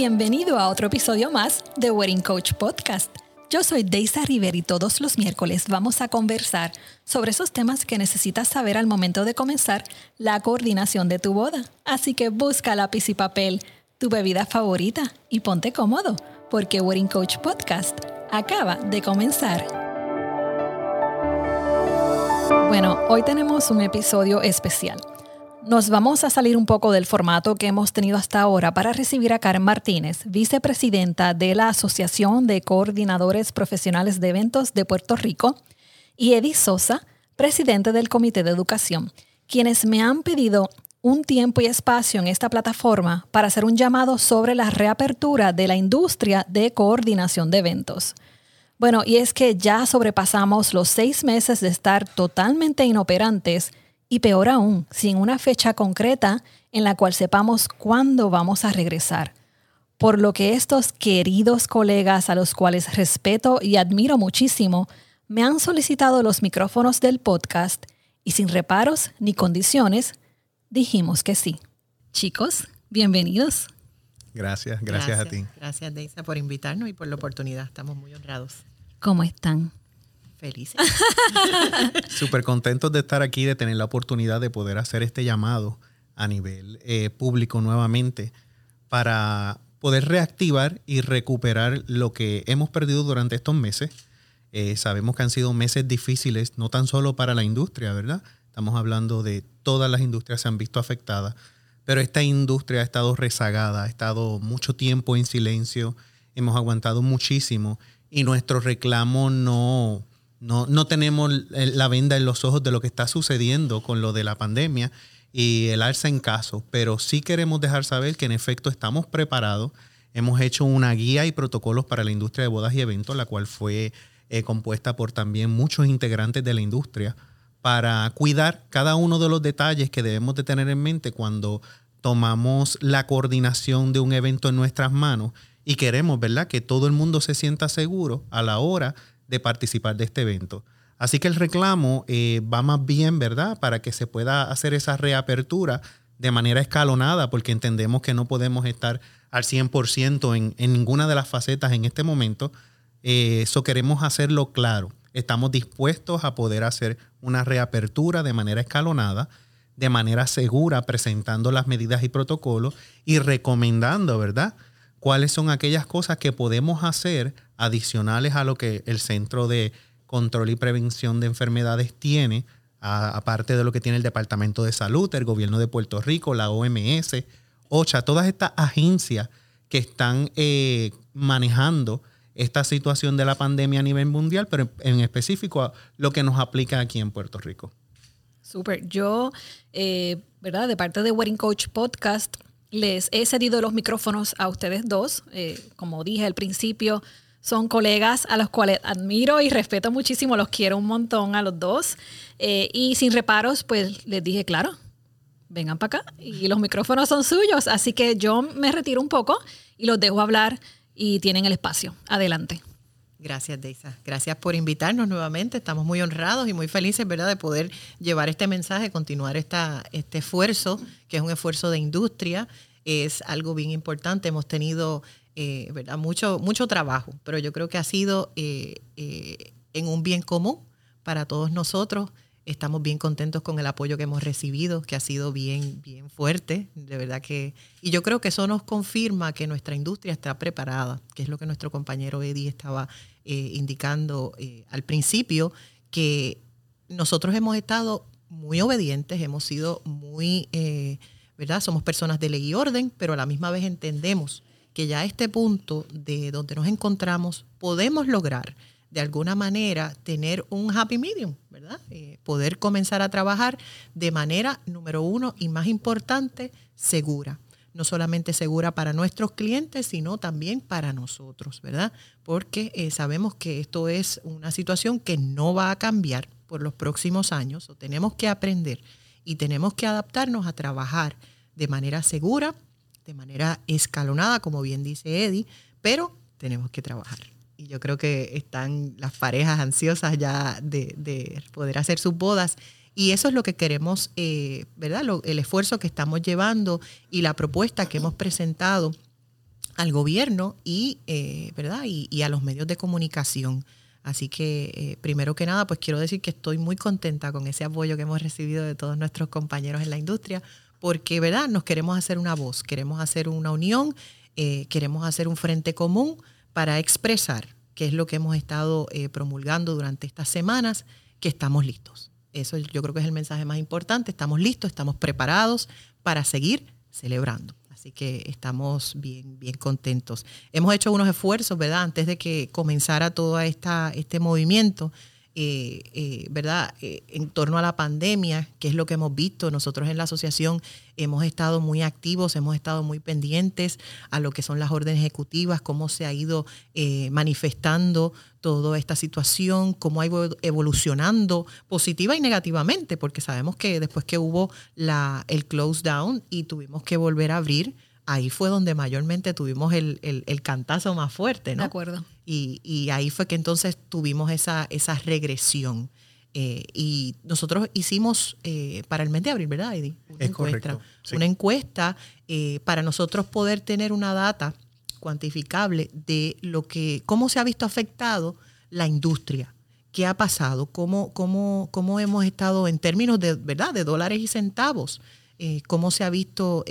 Bienvenido a otro episodio más de Wedding Coach Podcast. Yo soy Deisa River y todos los miércoles vamos a conversar sobre esos temas que necesitas saber al momento de comenzar la coordinación de tu boda. Así que busca lápiz y papel, tu bebida favorita y ponte cómodo, porque Wedding Coach Podcast acaba de comenzar. Bueno, hoy tenemos un episodio especial. Nos vamos a salir un poco del formato que hemos tenido hasta ahora para recibir a Karen Martínez, vicepresidenta de la Asociación de Coordinadores Profesionales de Eventos de Puerto Rico, y Eddie Sosa, presidente del Comité de Educación, quienes me han pedido un tiempo y espacio en esta plataforma para hacer un llamado sobre la reapertura de la industria de coordinación de eventos. Bueno, y es que ya sobrepasamos los seis meses de estar totalmente inoperantes y peor aún, sin una fecha concreta en la cual sepamos cuándo vamos a regresar. Por lo que estos queridos colegas a los cuales respeto y admiro muchísimo, me han solicitado los micrófonos del podcast y sin reparos ni condiciones, dijimos que sí. Chicos, bienvenidos. Gracias, gracias, a ti. Gracias, Deisa, por invitarnos y por la oportunidad. Estamos muy honrados. ¿Cómo están? Felices. Súper contentos de estar aquí, de tener la oportunidad de poder hacer este llamado a nivel eh, público nuevamente para poder reactivar y recuperar lo que hemos perdido durante estos meses. Eh, sabemos que han sido meses difíciles, no tan solo para la industria, ¿verdad? Estamos hablando de todas las industrias se han visto afectadas, pero esta industria ha estado rezagada, ha estado mucho tiempo en silencio, hemos aguantado muchísimo y nuestro reclamo no, no, no tenemos la venda en los ojos de lo que está sucediendo con lo de la pandemia y el alza en casos, pero sí queremos dejar saber que en efecto estamos preparados. Hemos hecho una guía y protocolos para la industria de bodas y eventos, la cual fue eh, compuesta por también muchos integrantes de la industria para cuidar cada uno de los detalles que debemos de tener en mente cuando tomamos la coordinación de un evento en nuestras manos y queremos, ¿verdad?, que todo el mundo se sienta seguro a la hora de participar de este evento. Así que el reclamo eh, va más bien, ¿verdad? Para que se pueda hacer esa reapertura de manera escalonada, porque entendemos que no podemos estar al 100% en, en ninguna de las facetas en este momento. Eh, eso queremos hacerlo claro. Estamos dispuestos a poder hacer una reapertura de manera escalonada, de manera segura, presentando las medidas y protocolos y recomendando, ¿verdad? cuáles son aquellas cosas que podemos hacer adicionales a lo que el Centro de Control y Prevención de Enfermedades tiene, aparte de lo que tiene el Departamento de Salud, el Gobierno de Puerto Rico, la OMS, OCHA, todas estas agencias que están eh, manejando esta situación de la pandemia a nivel mundial, pero en específico lo que nos aplica aquí en Puerto Rico. Súper. Yo, eh, ¿verdad? De parte de Wedding Coach Podcast, les he cedido los micrófonos a ustedes dos. Eh, como dije al principio, son colegas a los cuales admiro y respeto muchísimo, los quiero un montón a los dos. Eh, y sin reparos, pues les dije, claro, vengan para acá y los micrófonos son suyos. Así que yo me retiro un poco y los dejo hablar y tienen el espacio. Adelante. Gracias, Deisa. Gracias por invitarnos nuevamente. Estamos muy honrados y muy felices, ¿verdad?, de poder llevar este mensaje, continuar esta, este esfuerzo, que es un esfuerzo de industria. Es algo bien importante. Hemos tenido, eh, ¿verdad?, mucho, mucho trabajo, pero yo creo que ha sido eh, eh, en un bien común para todos nosotros Estamos bien contentos con el apoyo que hemos recibido, que ha sido bien, bien fuerte, de verdad que... Y yo creo que eso nos confirma que nuestra industria está preparada, que es lo que nuestro compañero Eddie estaba eh, indicando al principio, que nosotros hemos estado muy obedientes, hemos sido muy, ¿verdad? Somos personas de ley y orden, pero a la misma vez entendemos que ya a este punto de donde nos encontramos podemos lograr de alguna manera tener un happy medium, ¿verdad? Eh, poder comenzar a trabajar de manera, número uno, y más importante, segura. No solamente segura para nuestros clientes, sino también para nosotros, ¿verdad? Porque eh, sabemos que esto es una situación que no va a cambiar por los próximos años, o tenemos que aprender y tenemos que adaptarnos a trabajar de manera segura, de manera escalonada, como bien dice Eddie, pero tenemos que trabajar y yo creo que están las parejas ansiosas ya de, poder hacer sus bodas. Y eso es lo que queremos, eh, ¿verdad? el esfuerzo que estamos llevando y la propuesta que hemos presentado al gobierno y, eh, ¿verdad? Y, a los medios de comunicación. Así que, eh, primero que nada, pues quiero decir que estoy muy contenta con ese apoyo que hemos recibido de todos nuestros compañeros en la industria, porque, ¿verdad? Nos queremos hacer una voz, queremos hacer una unión, eh, queremos hacer un frente común para expresar, que es lo que hemos estado promulgando durante estas semanas, que estamos listos. Eso yo creo que es el mensaje más importante. Estamos listos, estamos preparados para seguir celebrando. Así que estamos bien, bien contentos. Hemos hecho unos esfuerzos, ¿verdad? Antes de que comenzara todo esta, este movimiento, eh, eh, ¿verdad? Eh, en torno a la pandemia, que es lo que hemos visto. Nosotros en la asociación hemos estado muy activos, hemos estado muy pendientes a lo que son las órdenes ejecutivas, cómo se ha ido manifestando toda esta situación, cómo ha ido evolucionando positiva y negativamente, porque sabemos que después que hubo la, el close down y tuvimos que volver a abrir, ahí fue donde mayormente tuvimos el, cantazo más fuerte, ¿no? De acuerdo. Y, ahí fue que entonces tuvimos esa, esa regresión. Eh, y nosotros hicimos eh, para el mes de abril, ¿verdad, Eddie? Una encuesta. Una encuesta eh, para nosotros poder tener una data cuantificable de lo que, cómo se ha visto afectado la industria, qué ha pasado, cómo, cómo, cómo hemos estado en términos de, ¿verdad? de dólares y centavos cómo se ha visto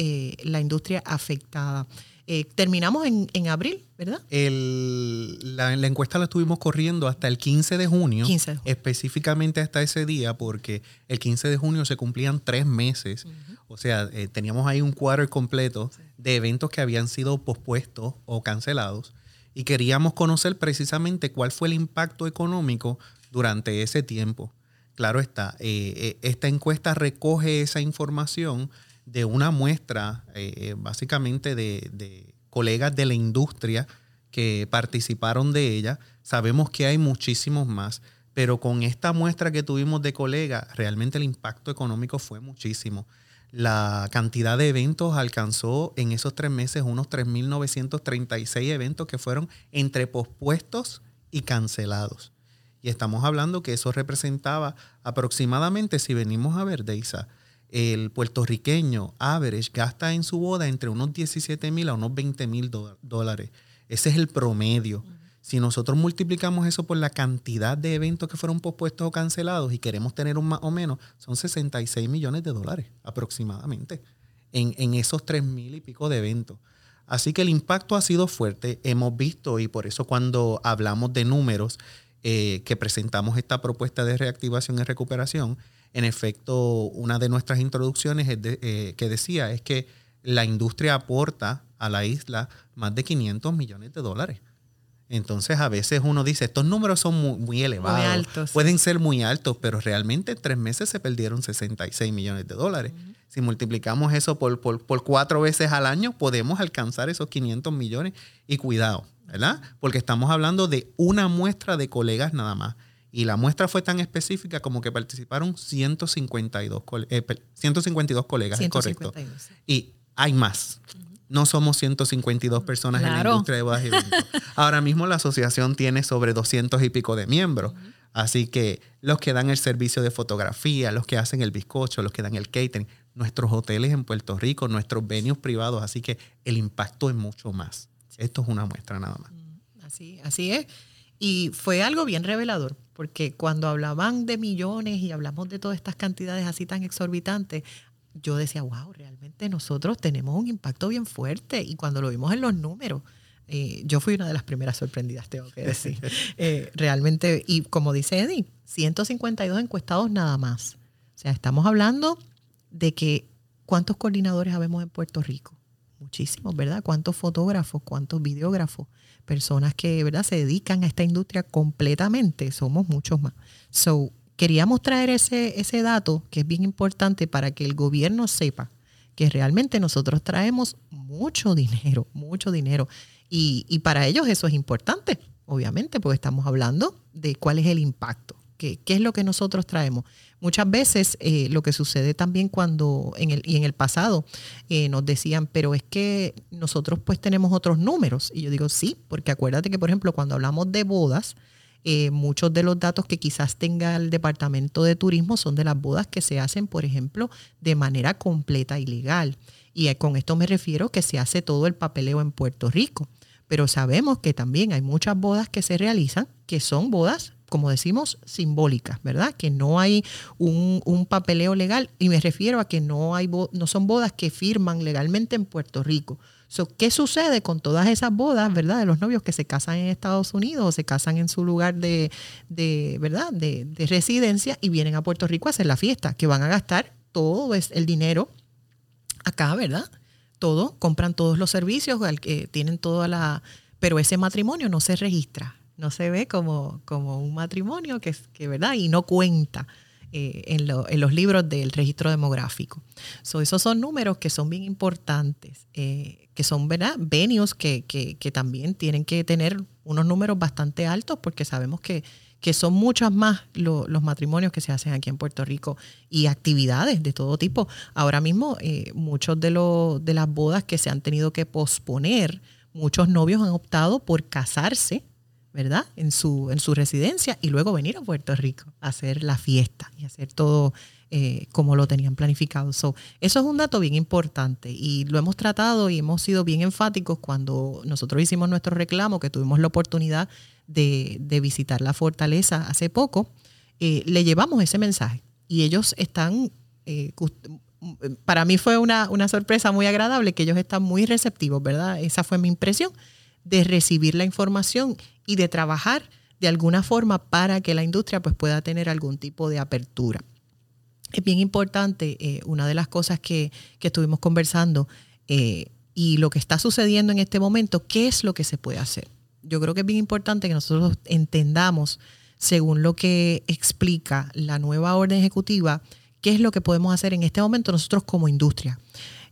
la industria afectada. Eh, terminamos en, abril, ¿verdad? la, encuesta la estuvimos corriendo hasta el 15 de junio, específicamente hasta ese día, porque el 15 de junio se cumplían tres meses. O sea, teníamos ahí un cuadro completo de eventos que habían sido pospuestos o cancelados y queríamos conocer precisamente cuál fue el impacto económico durante ese tiempo. Claro está, eh, eh, esta encuesta recoge esa información de una muestra eh, básicamente de, colegas de la industria que participaron de ella. Sabemos que hay muchísimos más, pero con esta muestra que tuvimos de colegas, realmente el impacto económico fue muchísimo. La cantidad de eventos alcanzó en esos tres meses unos 3.936 eventos que fueron entre pospuestos y cancelados. Y estamos hablando que eso representaba aproximadamente, si venimos a ver, Deisa, el puertorriqueño average gasta en su boda entre unos 17 mil a unos 20 mil dólares. Ese es el promedio. Si nosotros multiplicamos eso por la cantidad de eventos que fueron pospuestos o cancelados y queremos tener un más o menos, son 66 millones de dólares aproximadamente en, en esos 3 mil y pico de eventos. Así que el impacto ha sido fuerte. Hemos visto, y por eso cuando hablamos de números, eh, que presentamos esta propuesta de reactivación y recuperación, en efecto, una de nuestras introducciones eh, que decía es que la industria aporta a la isla más de 500 millones de dólares. Entonces, a veces uno dice, estos números son muy, elevados, muy altos. pueden ser muy altos, pero realmente en tres meses se perdieron 66 millones de dólares. Si multiplicamos eso por, por, por, cuatro veces al año, podemos alcanzar esos 500 millones. Y cuidado, ¿verdad? Porque estamos hablando de una muestra de colegas nada más. Y la muestra fue tan específica como que participaron 152, 152 eh, colegas, es correcto. Y hay más. No somos 152 personas en la industria de bodas y eventos. Ahora mismo la asociación tiene sobre 200 y pico de miembros. Así que los que dan el servicio de fotografía, los que hacen el bizcocho, los que dan el catering, nuestros hoteles en Puerto Rico, nuestros venues privados. Así que el impacto es mucho más. Esto es una muestra nada más. Mm, así, así es. Y fue algo bien revelador, porque cuando hablaban de millones y hablamos de todas estas cantidades así tan exorbitantes, yo decía, wow, realmente nosotros tenemos un impacto bien fuerte. Y cuando lo vimos en los números, eh, yo fui una de las primeras sorprendidas, tengo que decir. Eh, realmente, y como dice Eddie, 152 encuestados nada más. O sea, estamos hablando de que cuántos coordinadores habemos en Puerto Rico muchísimos, ¿verdad? ¿Cuántos fotógrafos, cuántos videógrafos, personas que, ¿verdad? Se dedican a esta industria completamente, somos muchos más. So, queríamos traer ese, ese dato que es bien importante para que el gobierno sepa que realmente nosotros traemos mucho dinero, mucho dinero. Y, y para ellos eso es importante, obviamente, porque estamos hablando de cuál es el impacto, qué, qué es lo que nosotros traemos. Muchas veces eh, lo que sucede también cuando en el, y en el pasado eh, nos decían, pero es que nosotros pues tenemos otros números. Y yo digo, sí, porque acuérdate que por ejemplo cuando hablamos de bodas, eh, muchos de los datos que quizás tenga el Departamento de Turismo son de las bodas que se hacen, por ejemplo, de manera completa y legal. Y con esto me refiero que se hace todo el papeleo en Puerto Rico. Pero sabemos que también hay muchas bodas que se realizan que son bodas como decimos, simbólicas, ¿verdad? Que no hay un, papeleo legal y me refiero a que no, hay no son bodas que firman legalmente en Puerto Rico. ¿Qué sucede con todas esas bodas, verdad, de los novios que se casan en Estados Unidos o se casan en su lugar de, verdad, de, de, residencia y vienen a Puerto Rico a hacer la fiesta, que van a gastar todo el dinero acá, ¿verdad? Todo, compran todos los servicios, tienen toda la, pero ese matrimonio no se registra, no se ve como, como un matrimonio que, que ¿verdad? Y no cuenta. Eh, en, los libros del registro demográfico. So, esos son números que son bien importantes, eh, que son ¿verdad? venues que, que, también tienen que tener unos números bastante altos porque sabemos que, que son muchos más los matrimonios que se hacen aquí en Puerto Rico y actividades de todo tipo. Ahora mismo, eh, muchos de, los de las bodas que se han tenido que posponer, muchos novios han optado por casarse ¿verdad? En su, en su residencia y luego venir a Puerto Rico a hacer la fiesta y hacer todo eh, como lo tenían planificado. eso es un dato bien importante y lo hemos tratado y hemos sido bien enfáticos cuando nosotros hicimos nuestro reclamo, que tuvimos la oportunidad de, visitar la fortaleza hace poco, eh, le llevamos ese mensaje y ellos están... Eh, para mí fue una, una sorpresa muy agradable que ellos están muy receptivos, ¿verdad? Esa fue mi impresión de recibir la información y de trabajar de alguna forma para que la industria pues, pueda tener algún tipo de apertura. Es bien importante, eh, una de las cosas que, estuvimos conversando eh, y lo que está sucediendo en este momento, ¿qué es lo que se puede hacer? Yo creo que es bien importante que nosotros entendamos, según lo que explica la nueva orden ejecutiva, qué es lo que podemos hacer en este momento nosotros como industria.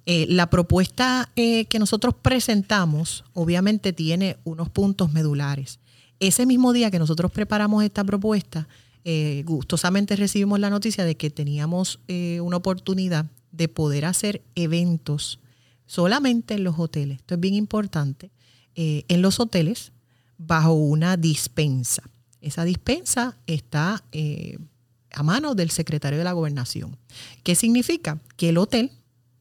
Eh, la propuesta eh, que nosotros presentamos obviamente tiene unos puntos medulares. Ese mismo día que nosotros preparamos esta propuesta, eh, gustosamente recibimos la noticia de que teníamos una oportunidad de poder hacer eventos solamente en los hoteles. Esto es bien importante. en los hoteles, bajo una dispensa. Esa dispensa está a mano del secretario de la gobernación. ¿Qué significa? Que el hotel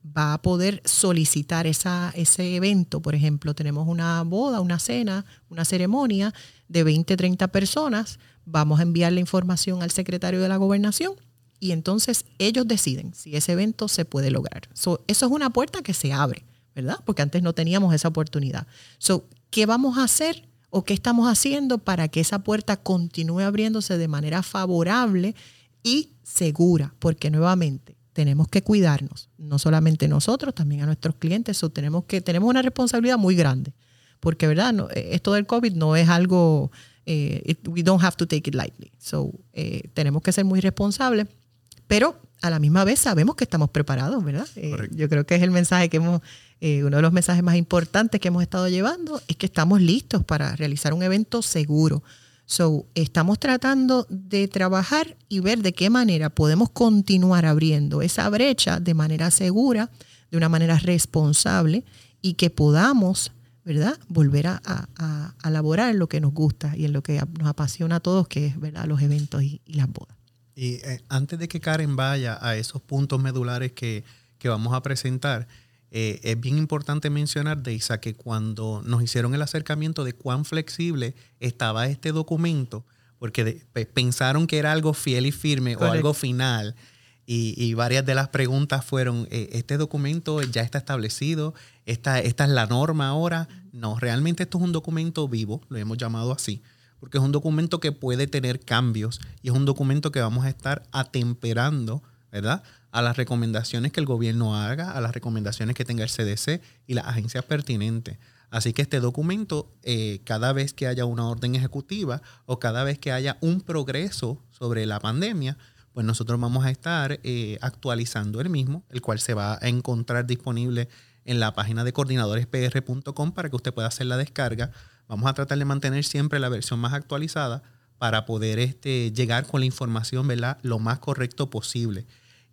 va a poder solicitar ese evento. Por ejemplo, tenemos una boda, una cena, una ceremonia de 20, 30 personas. Vamos a enviar la información al secretario de la gobernación y entonces ellos deciden si ese evento se puede lograr. eso es una puerta que se abre, ¿verdad? Porque antes no teníamos esa oportunidad. ¿Qué vamos a hacer o qué estamos haciendo para que esa puerta continúe abriéndose de manera favorable y segura? Porque nuevamente, tenemos que cuidarnos, no solamente nosotros, también a nuestros clientes, o tenemos que tenemos una responsabilidad muy grande, porque verdad, no, eh, esto del COVID no es algo eh, we don't have to take it lightly. So, eh, tenemos que ser muy responsables, pero a la misma vez sabemos que estamos preparados, ¿verdad? yo creo que es el mensaje que hemos, uno de los mensajes más importantes que hemos estado llevando, es que estamos listos para realizar un evento seguro, So, estamos tratando de trabajar y ver de qué manera podemos continuar abriendo esa brecha de manera segura, de una manera responsable y que podamos, ¿verdad?, volver a, a, laborar en lo que nos gusta y en lo que nos apasiona a todos, que es, ¿verdad?, los eventos y, las bodas. Y eh, antes de que Karen vaya a esos puntos medulares que, que vamos a presentar, eh, es bien importante mencionar, Deisa, que cuando nos hicieron el acercamiento de cuán flexible estaba este documento, porque pensaron que era algo fiel y firme o algo final, y, varias de las preguntas fueron, eh, ¿este documento ya está establecido? ¿Esta, ¿Esta es la norma ahora? No, realmente esto es un documento vivo, lo hemos llamado así, porque es un documento que puede tener cambios y es un documento que vamos a estar atemperando, ¿verdad? A las recomendaciones que el gobierno haga, a las recomendaciones que tenga el CDC y las agencias pertinentes. Así que este documento, eh, cada vez que haya una orden ejecutiva o cada vez que haya un progreso sobre la pandemia, pues nosotros vamos a estar eh, actualizando el mismo, el cual se va a encontrar disponible en la página de coordinadorespr.com para que usted pueda hacer la descarga. Vamos a tratar de mantener siempre la versión más actualizada para poder este, llegar con la información ¿verdad? lo más correcto posible.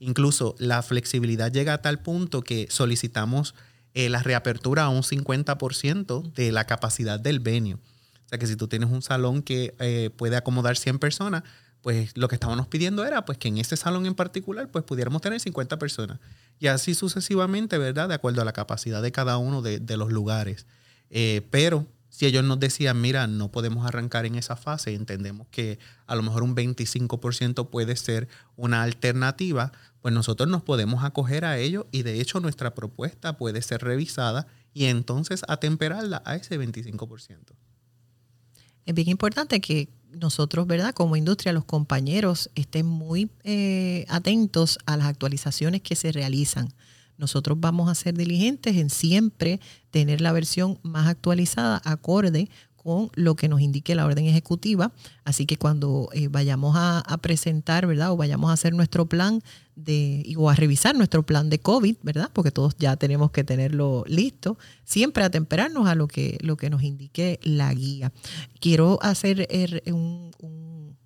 Incluso la flexibilidad llega a tal punto que solicitamos eh, la reapertura a un 50% de la capacidad del venue. O sea que si tú tienes un salón que eh, puede acomodar 100 personas, pues lo que estábamos pidiendo era pues que en ese salón en particular pues pudiéramos tener 50 personas y así sucesivamente, ¿verdad? De acuerdo a la capacidad de cada uno de, los lugares. Eh, pero si ellos nos decían, mira, no podemos arrancar en esa fase, entendemos que a lo mejor un 25% puede ser una alternativa, pues nosotros nos podemos acoger a ello y de hecho nuestra propuesta puede ser revisada y entonces atemperarla a ese 25%. Es bien importante que nosotros, ¿verdad? Como industria, los compañeros estén muy eh, atentos a las actualizaciones que se realizan. Nosotros vamos a ser diligentes en siempre tener la versión más actualizada, acorde con lo que nos indique la orden ejecutiva. Así que cuando eh, vayamos a, presentar, ¿verdad? O vayamos a hacer nuestro plan de, o a revisar nuestro plan de COVID, ¿verdad? Porque todos ya tenemos que tenerlo listo, siempre atemperarnos a lo que, lo que nos indique la guía. Quiero hacer er, un,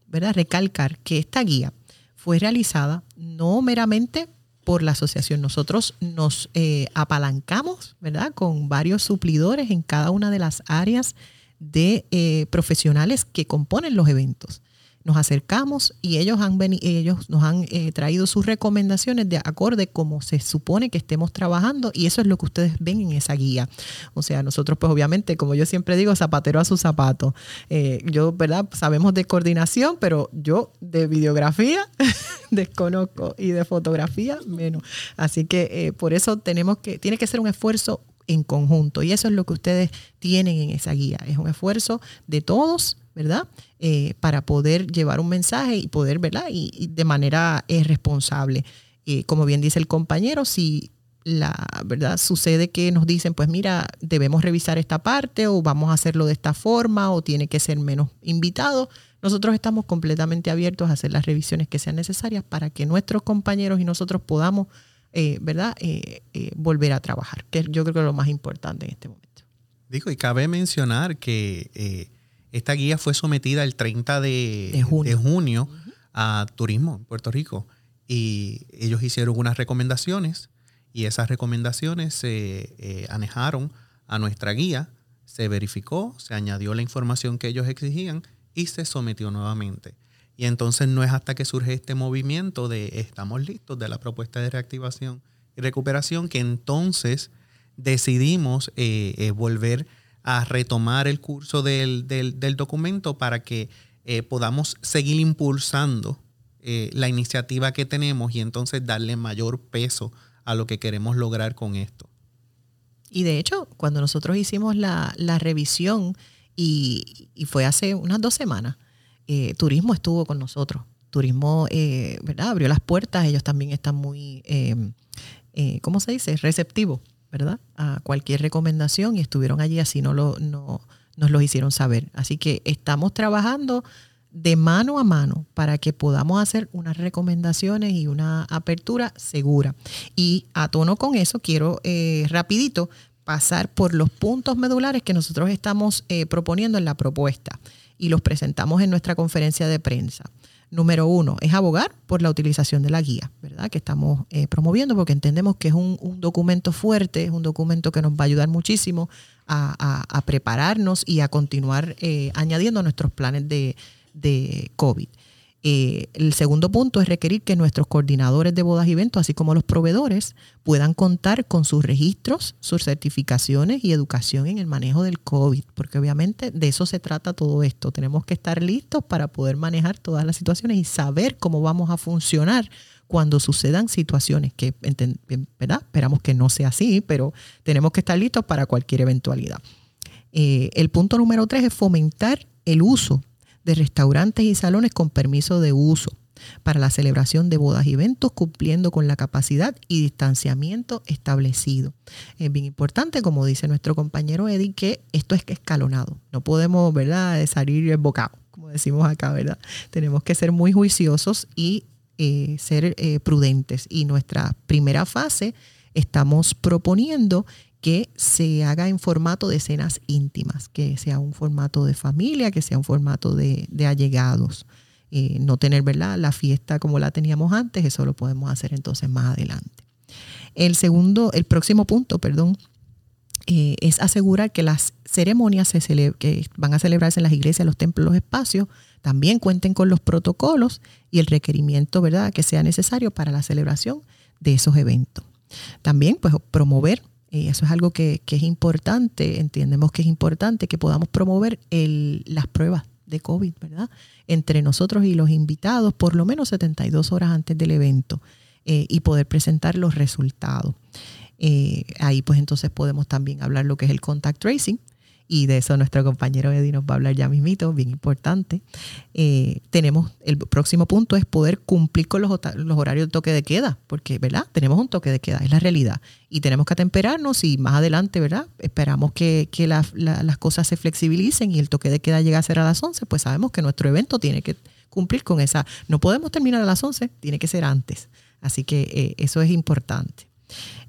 ¿verdad? Recalcar que esta guía fue realizada no meramente por la asociación. Nosotros nos eh, apalancamos, ¿verdad? Con varios suplidores en cada una de las áreas de eh, profesionales que componen los eventos. Nos acercamos y ellos, han ellos nos han eh, traído sus recomendaciones de acorde como se supone que estemos trabajando y eso es lo que ustedes ven en esa guía. O sea, nosotros pues obviamente, como yo siempre digo, zapatero a su zapato. Eh, yo, ¿verdad? Sabemos de coordinación, pero yo de videografía desconozco y de fotografía menos. Así que por eso tenemos que, tiene que ser un esfuerzo en conjunto. Y eso es lo que ustedes tienen en esa guía. Es un esfuerzo de todos, ¿verdad? Eh, para poder llevar un mensaje y poder, ¿verdad? Y, de manera eh, responsable. Eh, como bien dice el compañero, si la verdad sucede que nos dicen, pues mira, debemos revisar esta parte o vamos a hacerlo de esta forma o tiene que ser menos invitado, nosotros estamos completamente abiertos a hacer las revisiones que sean necesarias para que nuestros compañeros y nosotros podamos eh, ¿verdad? Eh, eh, volver a trabajar, que yo creo que es lo más importante en este momento. Digo, y cabe mencionar que esta guía fue sometida el 30 de, junio, a Turismo en Puerto Rico y ellos hicieron unas recomendaciones y esas recomendaciones se anejaron a nuestra guía, se verificó, se añadió la información que ellos exigían y se sometió nuevamente. Y entonces no es hasta que surge este movimiento de estamos listos de la propuesta de reactivación y recuperación que entonces decidimos eh, eh, volver a retomar el curso del, documento para que eh, podamos seguir impulsando la iniciativa que tenemos y entonces darle mayor peso a lo que queremos lograr con esto. Y de hecho, cuando nosotros hicimos la, revisión y, y, fue hace unas dos semanas, eh, turismo estuvo con nosotros. Turismo, eh, ¿verdad? Abrió las puertas, ellos también están muy, em, eh, ¿cómo se dice? Receptivos, ¿verdad? A cualquier recomendación y estuvieron allí así no lo, no, nos lo hicieron saber. Así que estamos trabajando de mano a mano para que podamos hacer unas recomendaciones y una apertura segura. Y a tono con eso, quiero rapidito pasar por los puntos medulares que nosotros estamos proponiendo en la propuesta y los presentamos en nuestra conferencia de prensa. Número uno, es abogar por la utilización de la guía, ¿verdad? Que estamos eh, promoviendo porque entendemos que es un, documento fuerte, es un documento que nos va a ayudar muchísimo a, prepararnos y a continuar eh, añadiendo nuestros planes de, de COVID. Eh, el segundo punto es requerir que nuestros coordinadores de bodas y eventos, así como los proveedores, puedan contar con sus registros, sus certificaciones y educación en el manejo del COVID, porque obviamente de eso se trata todo esto. Tenemos que estar listos para poder manejar todas las situaciones y saber cómo vamos a funcionar cuando sucedan situaciones que, ¿verdad? Esperamos que no sea así, pero tenemos que estar listos para cualquier eventualidad. Eh, el punto número tres es fomentar el uso de restaurantes y salones con permiso de uso para la celebración de bodas y eventos cumpliendo con la capacidad y distanciamiento establecido. Es bien importante, como dice nuestro compañero Eddie, que esto es escalonado. No podemos, ¿verdad?, salir el bocado, como decimos acá, ¿verdad? Tenemos que ser muy juiciosos y eh, ser eh, prudentes. Y nuestra primera fase estamos proponiendo que se haga en formato de escenas íntimas, que sea un formato de familia, que sea un formato de, allegados. Eh, no tener ¿verdad? la fiesta como la teníamos antes, eso lo podemos hacer entonces más adelante. El segundo, el próximo punto, perdón, eh, es asegurar que las ceremonias que van a celebrarse en las iglesias, los templos, los espacios, también cuenten con los protocolos y el requerimiento ¿verdad? que sea necesario para la celebración de esos eventos. También pues, promover, y eso es algo que, es importante, entendemos que es importante que podamos promover las pruebas de COVID, ¿verdad? Entre nosotros y los invitados por lo menos 72 horas antes del evento eh, y poder presentar los resultados. Eh, ahí pues entonces podemos también hablar lo que es el contact tracing, y de eso nuestro compañero Eddie nos va a hablar ya mismito, bien importante. Eh, tenemos, el próximo punto es poder cumplir con los, horarios de toque de queda, porque, ¿verdad? Tenemos un toque de queda, es la realidad. Y tenemos que atemperarnos y más adelante, ¿verdad? Esperamos que, las cosas se flexibilicen y el toque de queda llegue a ser a las 11, pues sabemos que nuestro evento tiene que cumplir con esa. No podemos terminar a las 11, tiene que ser antes. Así que eh, eso es importante.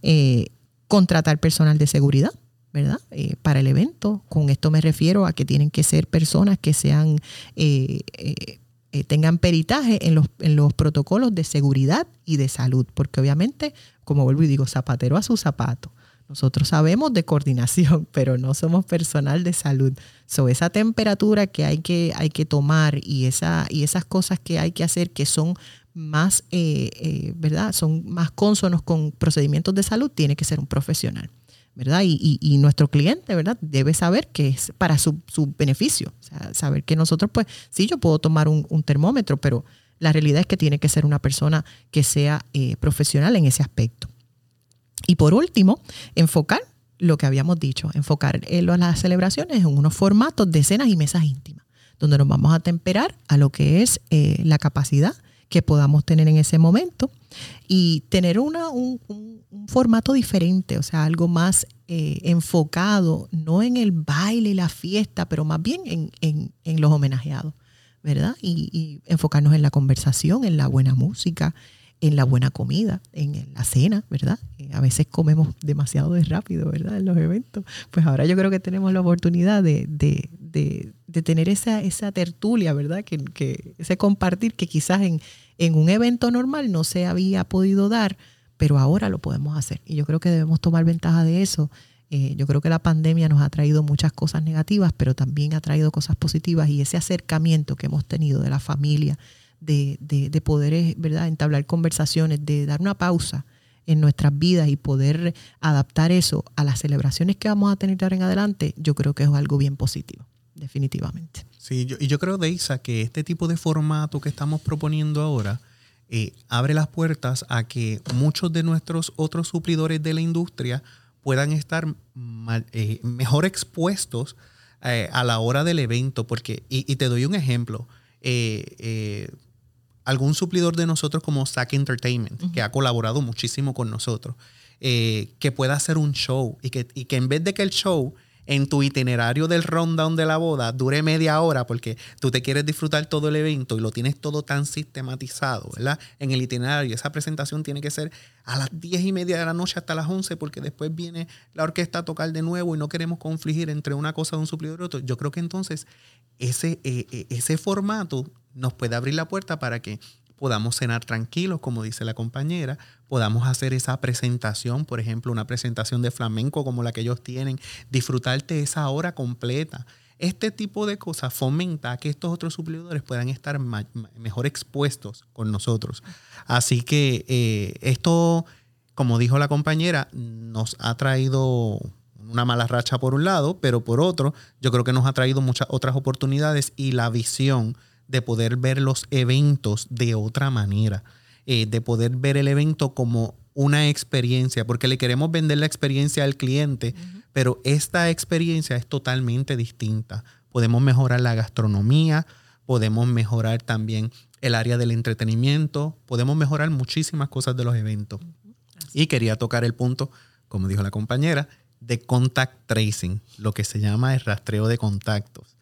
Eh, contratar personal de seguridad ¿verdad? Eh, para el evento. Con esto me refiero a que tienen que ser personas que sean, eh, eh, tengan peritaje en los, en los protocolos de seguridad y de salud, porque obviamente, como vuelvo y digo, zapatero a su zapato. Nosotros sabemos de coordinación, pero no somos personal de salud. So, esa temperatura que hay que, hay que tomar y, esa, y esas cosas que hay que hacer que son más, ¿verdad? Son más consonos con procedimientos de salud, tiene que ser un profesional. ¿Verdad? Y, nuestro cliente, ¿verdad? Debe saber que es para su, beneficio. O sea, saber que nosotros, pues, sí, yo puedo tomar un, termómetro, pero la realidad es que tiene que ser una persona que sea eh, profesional en ese aspecto. Y por último, enfocar lo que habíamos dicho, enfocar en las celebraciones en unos formatos de cenas y mesas íntimas, donde nos vamos a temperar a lo que es eh, la capacidad que podamos tener en ese momento y tener una, un, formato diferente, o sea, algo más eh, enfocado, no en el baile y la fiesta, pero más bien en, en, los homenajeados, ¿verdad? Y, enfocarnos en la conversación, en la buena música, en la buena comida, en la cena, ¿verdad? Eh, a veces comemos demasiado de rápido, ¿verdad? En los eventos. Pues ahora yo creo que tenemos la oportunidad de, de tener esa, esa tertulia, ¿verdad? Que, que, ese compartir que quizás en, en un evento normal no se había podido dar, pero ahora lo podemos hacer. Y yo creo que debemos tomar ventaja de eso. Eh, yo creo que la pandemia nos ha traído muchas cosas negativas, pero también ha traído cosas positivas y ese acercamiento que hemos tenido de la familia, de, de, de poder eh, ¿verdad? entablar conversaciones, de dar una pausa en nuestras vidas y poder adaptar eso a las celebraciones que vamos a tener ahora en adelante, yo creo que es algo bien positivo definitivamente. Sí, y yo creo, Deisa, que este tipo de formato que estamos proponiendo ahora eh, abre las puertas a que muchos de nuestros otros suplidores de la industria puedan estar eh, mejor expuestos eh, a la hora del evento. Porque, y, te doy un ejemplo. algún suplidor de nosotros como Sack Entertainment, que ha colaborado muchísimo con nosotros, que pueda hacer un show y que, y que en vez de que el show en tu itinerario del rundown de la boda dure media hora porque tú te quieres disfrutar todo el evento y lo tienes todo tan sistematizado, ¿verdad? En el itinerario. Esa presentación tiene que ser a las diez y media de la noche hasta las 11 porque después viene la orquesta a tocar de nuevo y no queremos confligir entre una cosa de un suplidor y otro. Yo creo que entonces ese, eh, eh, ese formato nos puede abrir la puerta para que podamos cenar tranquilos, como dice la compañera, podamos hacer esa presentación, por ejemplo, una presentación de flamenco como la que ellos tienen, disfrutarte esa hora completa. Este tipo de cosas fomenta que estos otros suplidores puedan estar mejor expuestos con nosotros. Así que eh, esto, como dijo la compañera, nos ha traído una mala racha por un lado, pero por otro, yo creo que nos ha traído muchas otras oportunidades y la visión de poder ver los eventos de otra manera, eh, de poder ver el evento como una experiencia, porque le queremos vender la experiencia al cliente, pero esta experiencia es totalmente distinta. Podemos mejorar la gastronomía, podemos mejorar también el área del entretenimiento, podemos mejorar muchísimas cosas de los eventos. Y quería tocar el punto, como dijo la compañera, de contact tracing, lo que se llama el rastreo de contactos.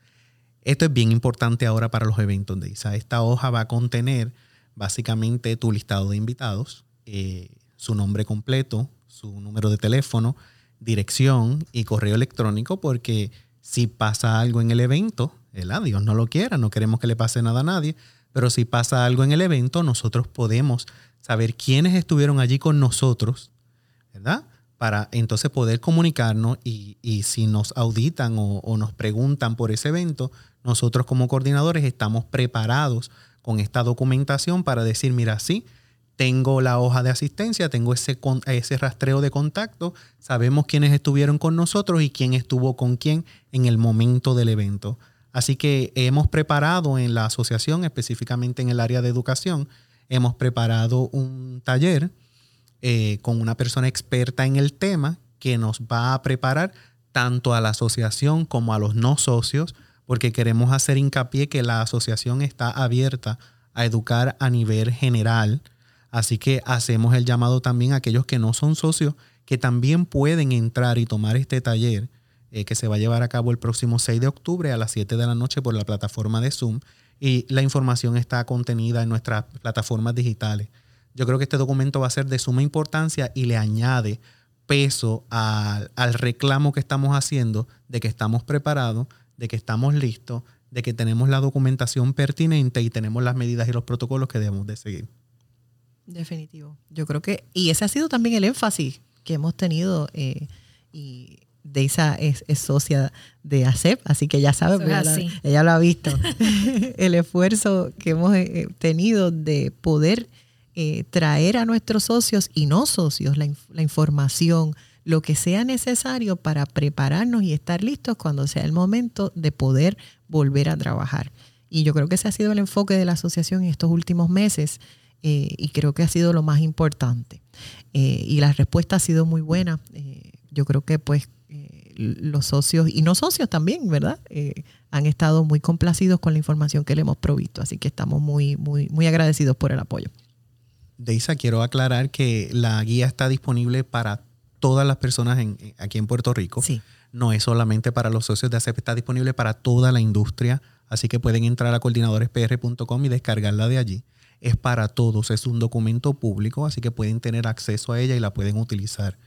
Esto es bien importante ahora para los eventos de ISA. Esta hoja va a contener básicamente tu listado de invitados, eh, su nombre completo, su número de teléfono, dirección y correo electrónico, porque si pasa algo en el evento, el Dios no lo quiera, no queremos que le pase nada a nadie, pero si pasa algo en el evento, nosotros podemos saber quiénes estuvieron allí con nosotros, ¿verdad? para entonces poder comunicarnos y, si nos auditan o, nos preguntan por ese evento, nosotros como coordinadores estamos preparados con esta documentación para decir, mira, sí, tengo la hoja de asistencia, tengo ese, ese rastreo de contacto, sabemos quiénes estuvieron con nosotros y quién estuvo con quién en el momento del evento. Así que hemos preparado en la asociación, específicamente en el área de educación, hemos preparado un taller eh, con una persona experta en el tema que nos va a preparar tanto a la asociación como a los no socios, porque queremos hacer hincapié que la asociación está abierta a educar a nivel general Así que hacemos el llamado también a aquellos que no son socios, que también pueden entrar y tomar este taller eh, que se va a llevar a cabo el próximo 6 de octubre a las 7 de la noche por la plataforma de Zoom. Y la información está contenida en nuestras plataformas digitales. Yo creo que este documento va a ser de suma importancia y le añade peso al reclamo que estamos haciendo de que estamos preparados, de que estamos listos, de que tenemos la documentación pertinente y tenemos las medidas y los protocolos que debemos de seguir. Definitivo. Yo creo que, y ese ha sido también el énfasis que hemos tenido, eh, y Deisa es, es, socia de ACEP, así que ya sabe, pues ella, lo ha visto, el esfuerzo que hemos eh, tenido de poder eh, traer a nuestros socios y no socios la, la información, lo que sea necesario para prepararnos y estar listos cuando sea el momento de poder volver a trabajar. Y yo creo que ese ha sido el enfoque de la asociación en estos últimos meses. Eh, y creo que ha sido lo más importante. Eh, y la respuesta ha sido muy buena. Eh, yo creo que pues los socios y no socios también, ¿verdad? han estado muy complacidos con la información que le hemos provisto, así que estamos muy, muy, muy agradecidos por el apoyo. Deisa, quiero aclarar que la guía está disponible para todas las personas en, aquí en Puerto Rico. Sí. No es solamente para los socios de ACEP, está disponible para toda la industria, así que pueden entrar a coordinadorespr.com y descargarla de allí es para todos, es un documento público, así que pueden tener acceso a ella y la pueden utilizar.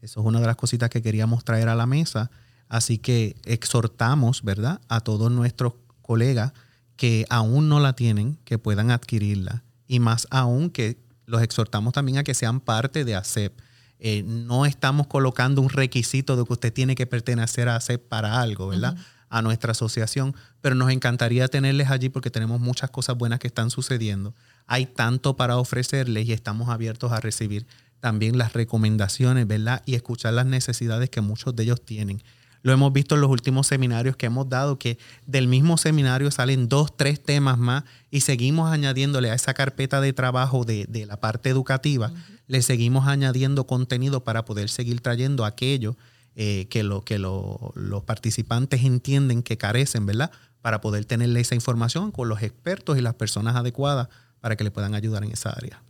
Eso es una de las cositas que queríamos traer a la mesa, así que exhortamos, ¿verdad?, a todos nuestros colegas que aún no la tienen, que puedan adquirirla, y más aún que los exhortamos también a que sean parte de ACEP. Eh, no estamos colocando un requisito de que usted tiene que pertenecer a ACEP para algo, ¿verdad? A nuestra asociación, pero nos encantaría tenerles allí porque tenemos muchas cosas buenas que están sucediendo hay tanto para ofrecerles y estamos abiertos a recibir también las recomendaciones, ¿verdad? Y escuchar las necesidades que muchos de ellos tienen. Lo hemos visto en los últimos seminarios que hemos dado, que del mismo seminario salen dos, tres temas más y seguimos añadiéndole a esa carpeta de trabajo de, la parte educativa, le seguimos añadiendo contenido para poder seguir trayendo aquello eh, que, lo, que los participantes entienden que carecen, ¿verdad? Para poder tenerle esa información con los expertos y las personas adecuadas para que le puedan ayudar en esa área.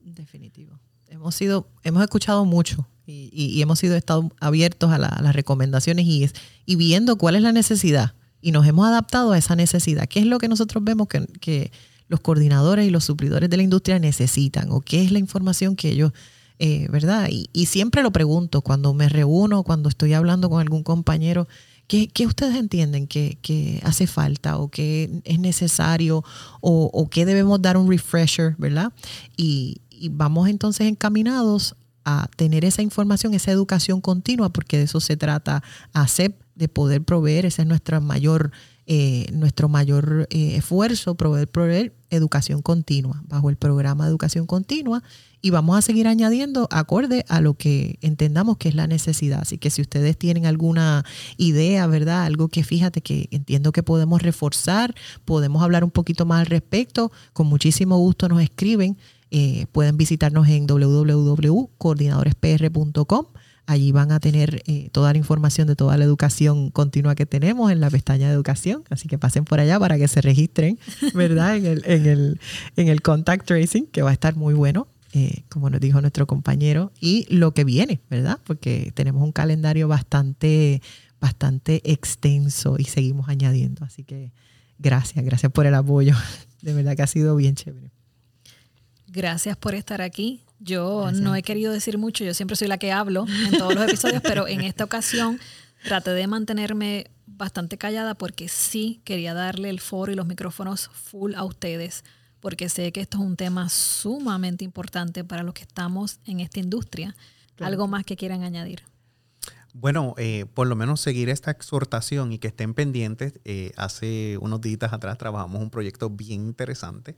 Definitivo. Hemos sido, hemos escuchado mucho y, hemos sido estado abiertos a, las recomendaciones y viendo cuál es la necesidad y nos hemos adaptado a esa necesidad. ¿Qué es lo que nosotros vemos que, los coordinadores y los suplidores de la industria necesitan o qué es la información que ellos, eh, ¿verdad? Y, siempre lo pregunto cuando me reúno, cuando estoy hablando con algún compañero, ¿Qué, ustedes entienden que, hace falta o que es necesario o, o que debemos dar un refresher, ¿verdad? Y, vamos entonces encaminados a tener esa información, esa educación continua, porque de eso se trata ACEP, de poder proveer, ese es nuestra mayor, eh, nuestro mayor eh, esfuerzo, proveer, proveer educación continua, bajo el programa de educación continua, y vamos a seguir añadiendo acorde a lo que entendamos que es la necesidad. Así que si ustedes tienen alguna idea, ¿verdad? Algo que fíjate que entiendo que podemos reforzar, podemos hablar un poquito más al respecto, con muchísimo gusto nos escriben. Eh, pueden visitarnos en www.coordinadorespr.com. Allí van a tener eh, toda la información de toda la educación continua que tenemos en la pestaña de educación. Así que pasen por allá para que se registren, ¿verdad? en, el, en, el, en el contact tracing, que va a estar muy bueno. Eh, como nos dijo nuestro compañero, y lo que viene, ¿verdad? Porque tenemos un calendario bastante, bastante extenso y seguimos añadiendo. Así que gracias, gracias por el apoyo. De verdad que ha sido bien chévere. Gracias por estar aquí. Yo no he querido decir mucho, yo siempre soy la que hablo en todos los episodios, pero en esta ocasión traté de mantenerme bastante callada porque sí quería darle el foro y los micrófonos full a ustedes porque sé que esto es un tema sumamente importante para los que estamos en esta industria. ¿Algo más que quieran añadir? Bueno, eh, por lo menos seguir esta exhortación y que estén pendientes. Eh, hace unos días atrás trabajamos un proyecto bien interesante,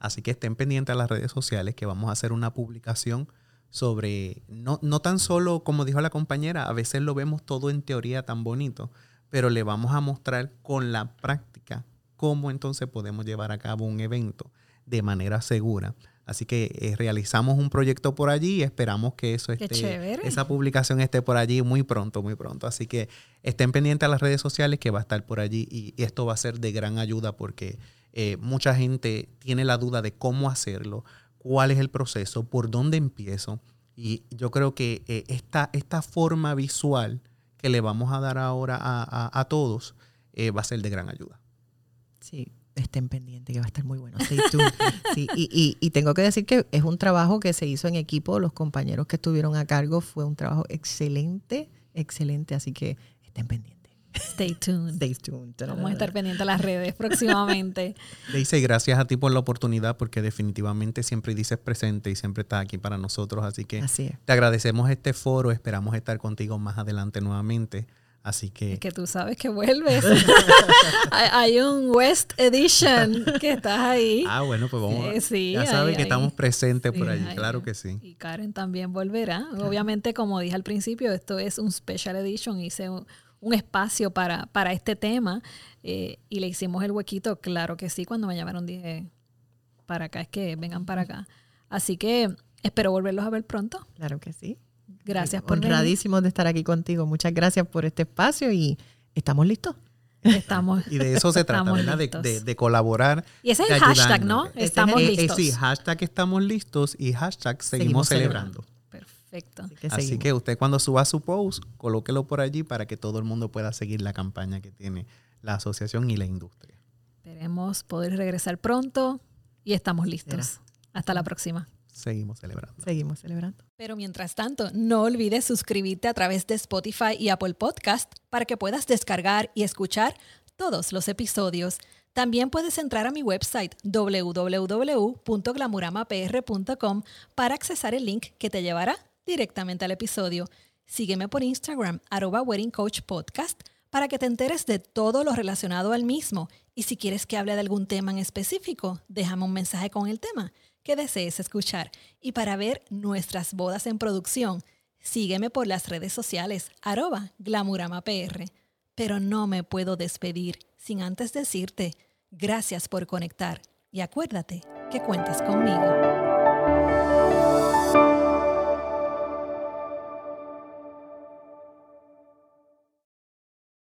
así que estén pendientes a las redes sociales que vamos a hacer una publicación sobre, no, no tan solo, como dijo la compañera, a veces lo vemos todo en teoría tan bonito, pero le vamos a mostrar con la práctica cómo entonces podemos llevar a cabo un evento de manera segura. Así que eh, realizamos un proyecto por allí y esperamos que eso esté, esa publicación esté por allí muy pronto, muy pronto. Así que estén pendientes a las redes sociales que va a estar por allí y, esto va a ser de gran ayuda porque eh, mucha gente tiene la duda de cómo hacerlo, cuál es el proceso, por dónde empiezo. Y yo creo que eh, esta, esta forma visual que le vamos a dar ahora a, todos va a ser de gran ayuda. Sí, estén pendientes, que va a estar muy bueno. y, tengo que decir que es un trabajo que se hizo en equipo, los compañeros que estuvieron a cargo, fue un trabajo excelente, excelente, así que estén pendientes. Stay tuned. Stay tuned. Vamos a estar pendientes a las redes próximamente. Dice, gracias a ti por la oportunidad, porque definitivamente siempre dices presente y siempre estás aquí para nosotros. Así que te agradecemos este foro, esperamos estar contigo más adelante nuevamente. Así que. Es que tú sabes que vuelves. hay, un West Edition que estás ahí. Ah, bueno, pues vamos. sí, ya sabes que estamos presentes por allí, claro que sí. Y Karen también volverá. Obviamente, como dije al principio, esto es un Special Edition. Hice un, espacio para, para este tema eh, y le hicimos el huequito. Claro que sí, cuando me llamaron dije, para acá, es que vengan para acá. Así que espero volverlos a ver pronto. Claro que sí. Gracias por Honradísimos de estar aquí contigo. Muchas gracias por este espacio y estamos listos. Estamos. y de eso se trata, ¿verdad? De, colaborar. Y ese es el hashtag, ¿no? Estamos listos. sí, hashtag estamos listos y hashtag seguimos, celebrando. Perfecto. Así, que, usted cuando suba su post, colóquelo por allí para que todo el mundo pueda seguir la campaña que tiene la asociación y la industria. Esperemos poder regresar pronto y estamos listos. Hasta la próxima seguimos celebrando. Seguimos celebrando. Pero mientras tanto, no olvides suscribirte a través de Spotify y Apple Podcast para que puedas descargar y escuchar todos los episodios. También puedes entrar a mi website www.glamuramapr.com para accesar el link que te llevará directamente al episodio. Sígueme por Instagram, arroba Wedding Coach Podcast, para que te enteres de todo lo relacionado al mismo. Y si quieres que hable de algún tema en específico, déjame un mensaje con el tema que desees escuchar. Y para ver nuestras bodas en producción, sígueme por las redes sociales arroba glamuramapr. Pero no me puedo despedir sin antes decirte gracias por conectar y acuérdate que cuentas conmigo.